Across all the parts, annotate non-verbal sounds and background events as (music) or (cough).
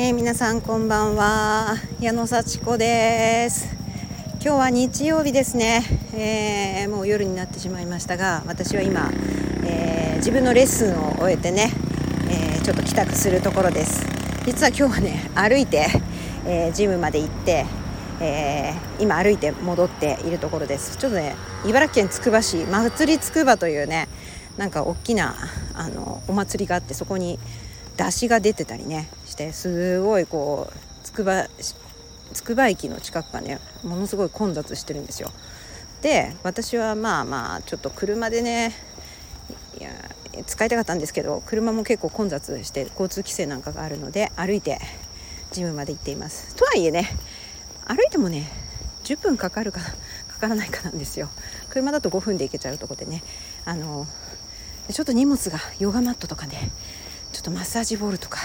えー、皆さんこんばんは。矢野幸子です。今日は日曜日ですね、えー、もう夜になってしまいましたが私は今、えー、自分のレッスンを終えてね、えちょっと帰宅するところです。実は今日はね歩いて、えジムまで行ってえー、今歩いて戻っているところです。ちょっとね茨城県つくば市祭りつくばというねなんか大きなあのお祭りがあってそこに出汁が出てたりねしてすごいこうつくばつくば駅の近くがねものすごい混雑してるんですよ。で私はまあまあちょっと車でねいや使いたかったんですけど車も結構混雑して交通規制なんかがあるので歩いてジムまで行っています。とはいえね歩いてもね10分かかるかかからないかなんですよ。車だと5分で行けちゃうとこでねあのちょっと荷物がヨガマットとかねちょっとマッサージボールとか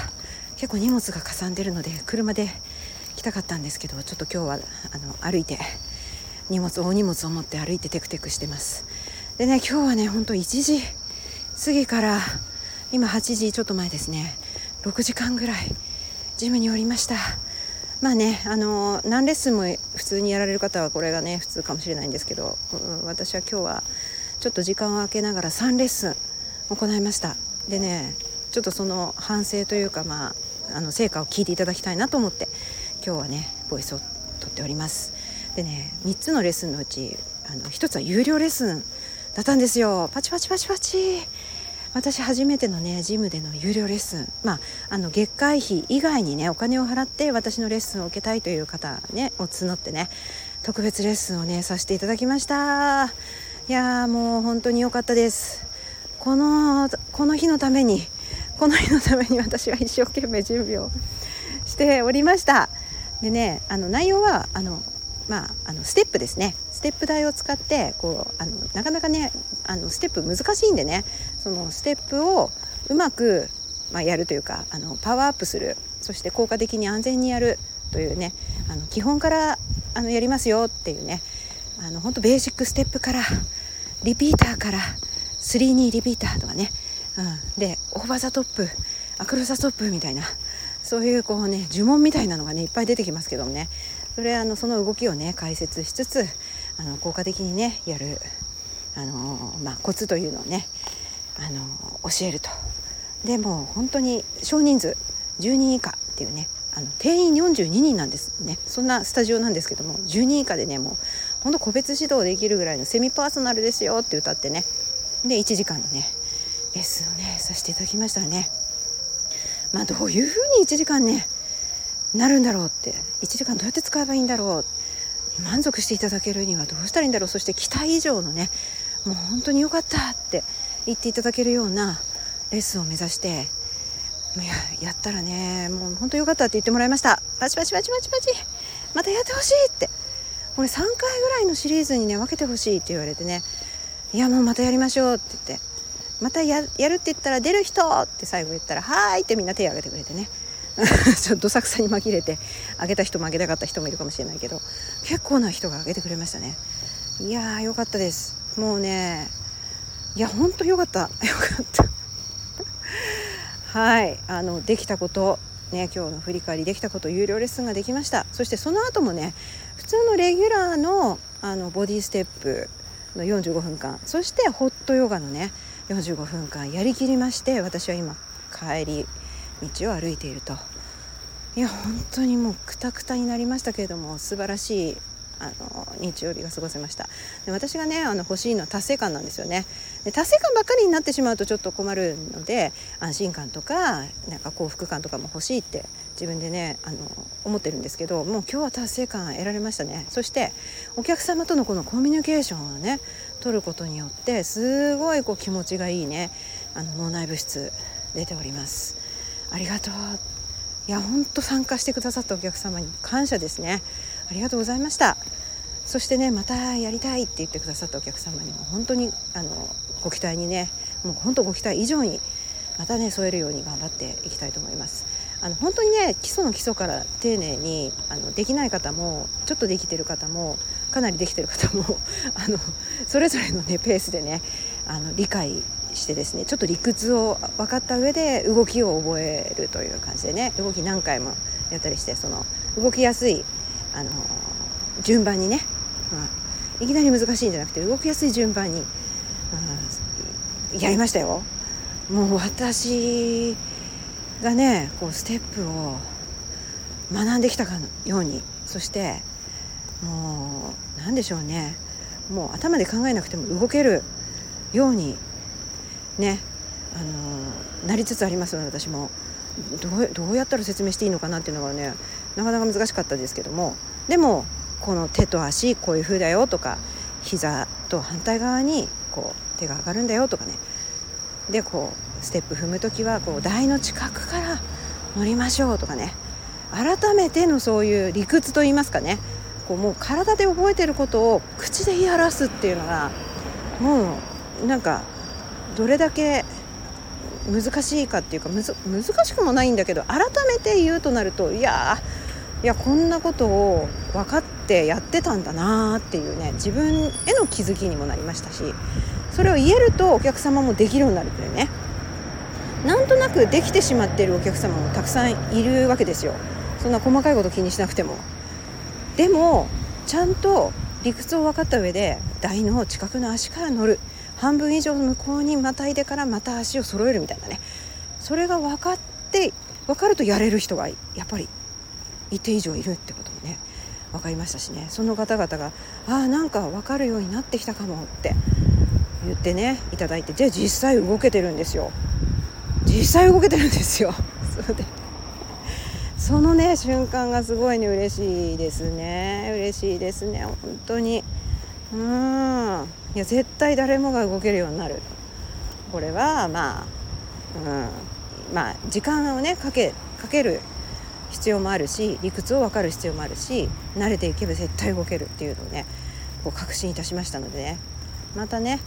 結構荷物がかさんでるので車で来たかったんですけどちょっと今日はあの歩いて荷物大荷物を持って歩いてテクテクしてます。でね今日はねほんと1時過ぎから今8時ちょっと前ですね。6時間ぐらいジムにおりました。まあねあの何レッスンも普通にやられる方はこれがね普通かもしれないんですけど、私は今日はちょっと時間を空けながら3レッスン行いました。でねちょっとその反省というかまああの成果を聞いていただきたいなと思って今日はねボイスをとっております。でね3つのレッスンのうちあの1つは有料レッスンだったんですよ。パチパチパチパチ。私初めてのねジムでの有料レッスン。まああの月会費以外にねお金を払って私のレッスンを受けたいという方ねを募ってね特別レッスンをねさせていただきました。いやーもう本当に良かったです。このこの日のためにこの日のために私は一生懸命準備をしておりました。でねあの内容はあのまあ、あのステップですね。ステップ台を使ってこうあのなかなかねあのステップ難しいんでね。そのステップをうまく、まあ、やるというかあのパワーアップする。そして効果的に安全にやるというね。あの基本からあのやりますよっていうね。あの本当ベーシックステップからリピーターから32リピーターとかね。うん、で over the top across the top みたいなそういうこうね呪文みたいなのがねいっぱい出てきますけどもね。それあのその動きをね解説しつつあの効果的にねやるあの、まあ、コツというのをねあの教えると。でも本当に少人数10人以下っていうねあの定員42人なんですね。そんなスタジオなんですけども10人以下でねもうほんと個別指導できるぐらいのセミパーソナルですよって歌ってね。で1時間のねレッスンをね。させていただきましたね。まあどういうふうに1時間ねなるんだろうって1時間どうやって使えばいいんだろう満足していただけるにはどうしたらいいんだろうそして期待以上のねもう本当に良かったって言っていただけるようなレッスンを目指してややったらねもう本当良かったって言ってもらいました。パチパチパチパチパチ。またやってほしいって。これ3回ぐらいのシリーズにね分けてほしいって言われてね。いやもうまたやりましょうって言って。またやるって言ったら出る人って最後言ったら「はーい」ってみんな手を挙げてくれてね。(laughs) ちょっとどさくさに紛れてあげた人もあげたかった人もいるかもしれないけど結構な人があげてくれましたね。いやーよかったです。もうねいやほんとよかった。(laughs) よかった。はい。あのできたことね今日の振り返りできたこと有料レッスンができました。そしてその後もね普通のレギュラーのあのボディステップの45分間。そしてホットヨガのね45分間やりきりまして私は今帰り道を歩いていると。いや本当にもうくたくたになりましたけれども素晴らしいあの日曜日が過ごせました。で私がねあの欲しいのは達成感なんですよね。で達成感ばっかりになってしまうとちょっと困るので安心感とかなんか幸福感とかも欲しいって自分でねあの思ってるんですけどもう今日は達成感得られましたね。そしてお客様とのこのコミュニケーションをね取ることによってすごいこう気持ちがいいねあの脳内物質出ております。ありがとう。いや本当参加してくださったお客様に感謝ですね。ありがとうございました。そしてねまたやりたいって言ってくださったお客様にも本当にあのご期待にねもう本当ご期待以上にまたね添えるように頑張っていきたいと思います。あの本当にね基礎の基礎から丁寧にあのできない方もちょっとできてる方もかなりできてる方も (laughs) あのそれぞれのねペースでねあの理解してですねちょっと理屈を分かった上で動きを覚えるという感じでね動き何回もやったりしてその動きやすいあの順番にね、うん、いきなり難しいんじゃなくて動きやすい順番に、うん、やりましたよ。もう私がねこうステップを学んできたかのように。そしてもう何でしょうね。もう頭で考えなくても動けるようにねあのなりつつありますので私も。どうどうやったら説明していいのかなっていうのがねなかなか難しかったですけどもでもこの手と足こういう風だよとか膝と反対側にこう手が上がるんだよとかね。でこうステップ踏む時はこう台の近くから乗りましょうとかね。改めてのそういう理屈といいますかね。こうもう体で覚えてることを口で言い表すっていうのがもうなんかどれだけ難しいかっていうか難しくもないんだけど改めて言うとなるといやいやこんなことを分かってやってたんだなっていうね自分への気づきにもなりましたしそれを言えるとお客様もできるようになるというねなんとなくできてしまっているお客様もたくさんいるわけですよ。そんな細かいこと気にしなくても。でもちゃんと理屈を分かった上で台の近くの足から乗る。半分以上向こうにまたいでからまた足を揃えるみたいなね。それが分かって分かるとやれる人がやっぱり一定以上いるってこともね分かりましたしね。その方々がああなんか分かるようになってきたかもって言ってねいただいてじゃあ実際動けてるんですよ。実際動けてるんですよ。(laughs) そでそのね瞬間がすごいね嬉しいですね。嬉しいですね本当に。うん。いや絶対誰もが動けるようになる。これはまあうん。まあ時間をねかけかける必要もあるし理屈を分かる必要もあるし慣れていけば絶対動けるっていうのをねこう確信いたしましたのでね。またね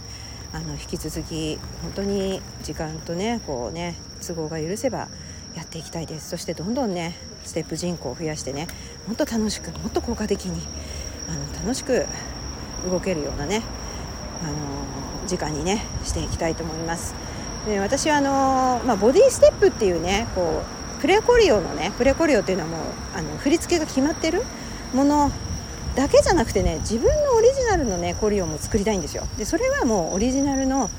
あの引き続き本当に時間とねこうね都合が許せばやっていきたいです。そしてどんどんねステップ人口を増やしてねもっと楽しくもっと効果的にあの楽しく動けるようなねあの時間にねしていきたいと思います。で私はあの、まあ、ボディステップっていうねこうプレコリオのねプレコリオっていうのはもうあの振り付けが決まってるものだけじゃなくてね自分のオリジナルのねコリオも作りたいんですよ。でそれはもうオリジナルの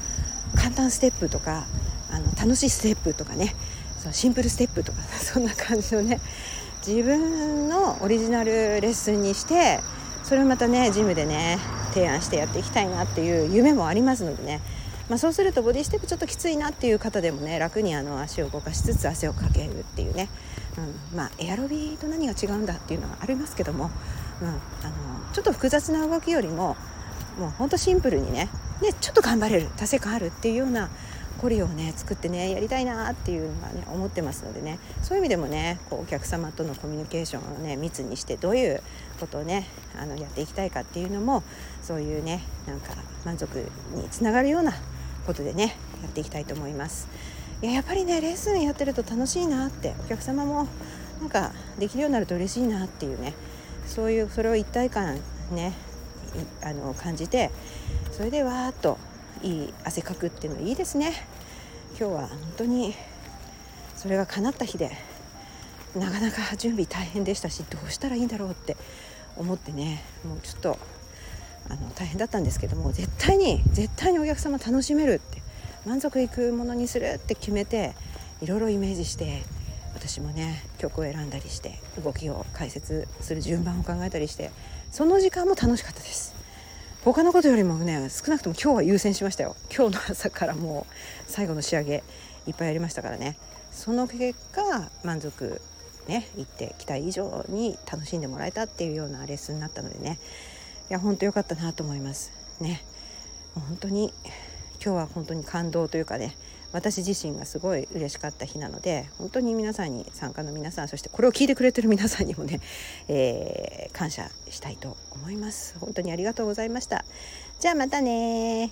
簡単ステップとかあの楽しいステップとかねそうシンプルステップとか (laughs) そんな感じのね自分のオリジナルレッスンにしてそれをまたねジムでね提案してやっていきたいなっていう夢もありますのでね、まあ、そうするとボディステップちょっときついなっていう方でもね楽にあの足を動かしつつ汗をかけるっていうね、うん、まあエアロビと何が違うんだっていうのはありますけども、うん、あのちょっと複雑な動きよりももうほんとシンプルにねねちょっと頑張れる達成感あるっていうようなコリをね作ってねやりたいなっていうのがね思ってますのでね。そういう意味でもねこうお客様とのコミュニケーションをね密にしてどういうことをねあのやっていきたいかっていうのもそういうねなんか満足につながるようなことでねやっていきたいと思います。いややっぱりねレッスンやってると楽しいなってお客様もなんかできるようになると嬉しいなっていうねそういうそれを一体感ねあの感じてそれでわーっといい汗かくっていうのいいですね今日は本当にそれが叶った日でなかなか準備大変でしたしどうしたらいいんだろうって思ってねもうちょっとあの大変だったんですけども絶対に絶対にお客様楽しめるって満足いくものにするって決めていろいろイメージして私もね曲を選んだりして動きを解説する順番を考えたりしてその時間も楽しかったです。他のことよりもね少なくとも今日は優先しましたよ。今日の朝からもう最後の仕上げいっぱいやりましたからね。その結果満足ね行って期待以上に楽しんでもらえたっていうようなレッスンになったのでね。いや本当良かったなと思います。ね。本当に今日は本当に感動というかね私自身がすごい嬉しかった日なので本当に皆さんに参加の皆さんそしてこれを聞いてくれてる皆さんにもね、(laughs) えー、感謝したいと思います。本当にありがとうございました。じゃあまたね